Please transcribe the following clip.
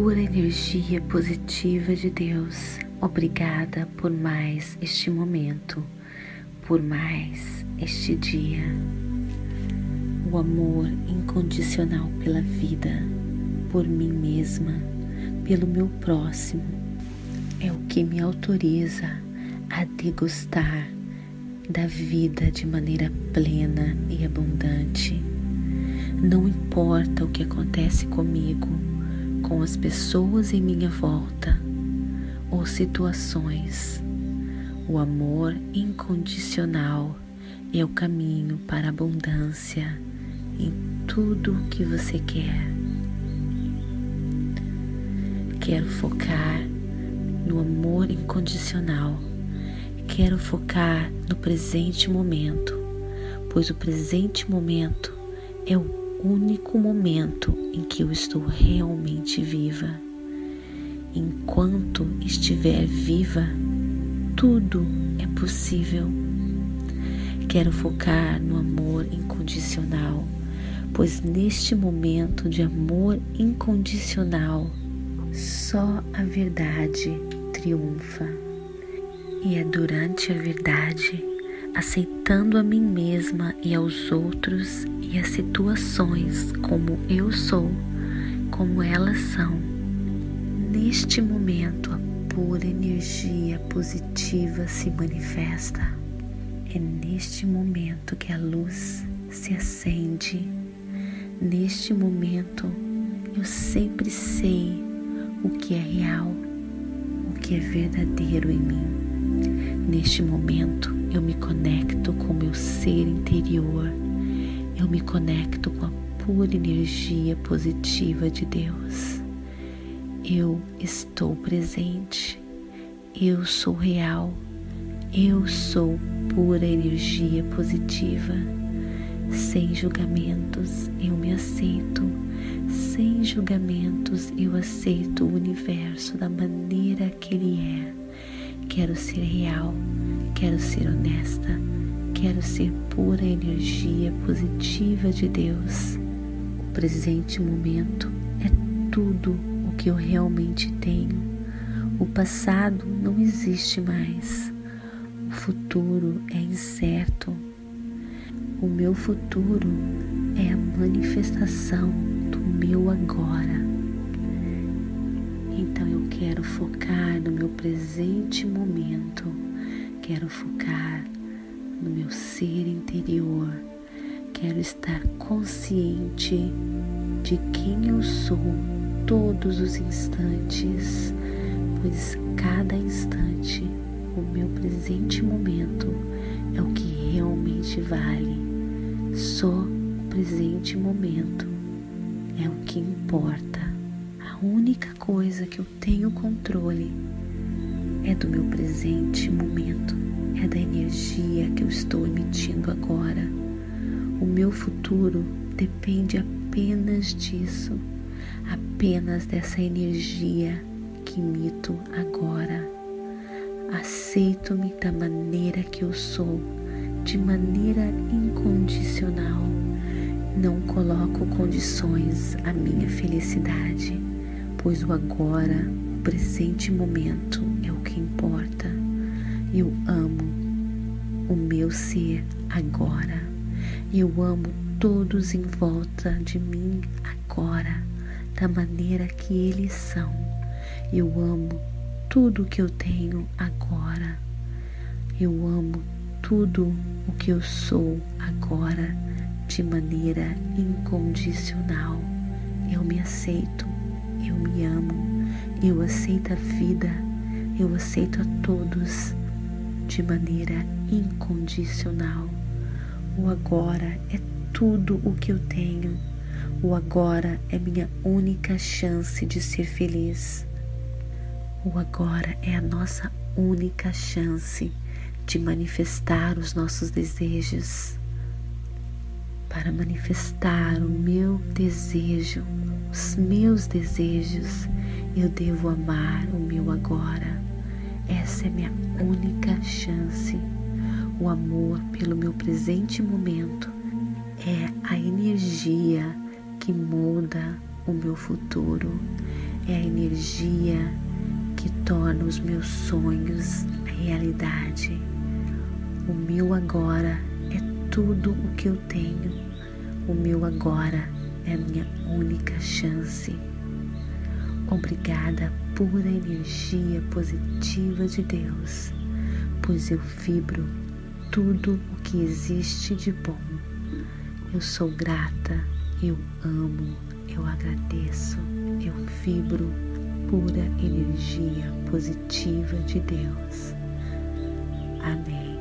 Pura energia positiva de Deus, obrigada por mais este momento, por mais este dia. O amor incondicional pela vida, por mim mesma, pelo meu próximo, é o que me autoriza a degustar da vida de maneira plena e abundante. Não importa o que acontece comigo, com as pessoas em minha volta ou situações. O amor incondicional é o caminho para a abundância em tudo o que você quer. Quero focar no amor incondicional. Quero focar no presente momento, pois o presente momento é o único momento em que eu estou realmente viva. Enquanto estiver viva, tudo é possível. Quero focar no amor incondicional, pois neste momento de amor incondicional, só a verdade triunfa. E é durante a verdade aceitando a mim mesma e aos outros e as situações como eu sou, como elas são. Neste momento, a pura energia positiva se manifesta. É neste momento que a luz se acende. Neste momento, eu sempre sei o que é real, o que é verdadeiro em mim. Neste momento, eu me conecto com meu ser interior, eu me conecto com a pura energia positiva de Deus. Eu estou presente, eu sou real, eu sou pura energia positiva. Sem julgamentos, eu me aceito. Sem julgamentos, eu aceito o universo da maneira que ele. Quero ser real, quero ser honesta, quero ser pura energia positiva de Deus. O presente momento é tudo o que eu realmente tenho. O passado não existe mais. O futuro é incerto. O meu futuro é a manifestação do meu agora. Quero focar no meu presente momento, quero focar no meu ser interior, quero estar consciente de quem eu sou todos os instantes, pois cada instante, o meu presente momento é o que realmente vale. Só o presente momento é o que importa. Única coisa que eu tenho controle é do meu presente momento, é da energia que eu estou emitindo agora. O meu futuro depende apenas disso, apenas dessa energia que emito agora. Aceito-me da maneira que eu sou, de maneira incondicional. Não coloco condições à minha felicidade pois o agora, o presente momento é o que importa. Eu amo o meu ser agora. Eu amo todos em volta de mim agora, da maneira que eles são. Eu amo tudo que eu tenho agora. Eu amo tudo o que eu sou agora de maneira incondicional. Eu me aceito, me amo, eu aceito a vida, eu aceito a todos de maneira incondicional. O agora é tudo o que eu tenho. O agora é minha única chance de ser feliz. O agora é a nossa única chance de manifestar os nossos desejos. Para manifestar o meu desejo, os meus desejos, eu devo amar o meu agora. Essa é minha única chance. O amor pelo meu presente momento é a energia que muda o meu futuro, é a energia que torna os meus sonhos realidade. O meu agora é tudo o que eu tenho. O meu agora é a minha única chance. Obrigada, pura energia positiva de Deus, pois eu vibro tudo o que existe de bom. Eu sou grata, eu amo, eu agradeço, eu vibro pura energia positiva de Deus. Amém.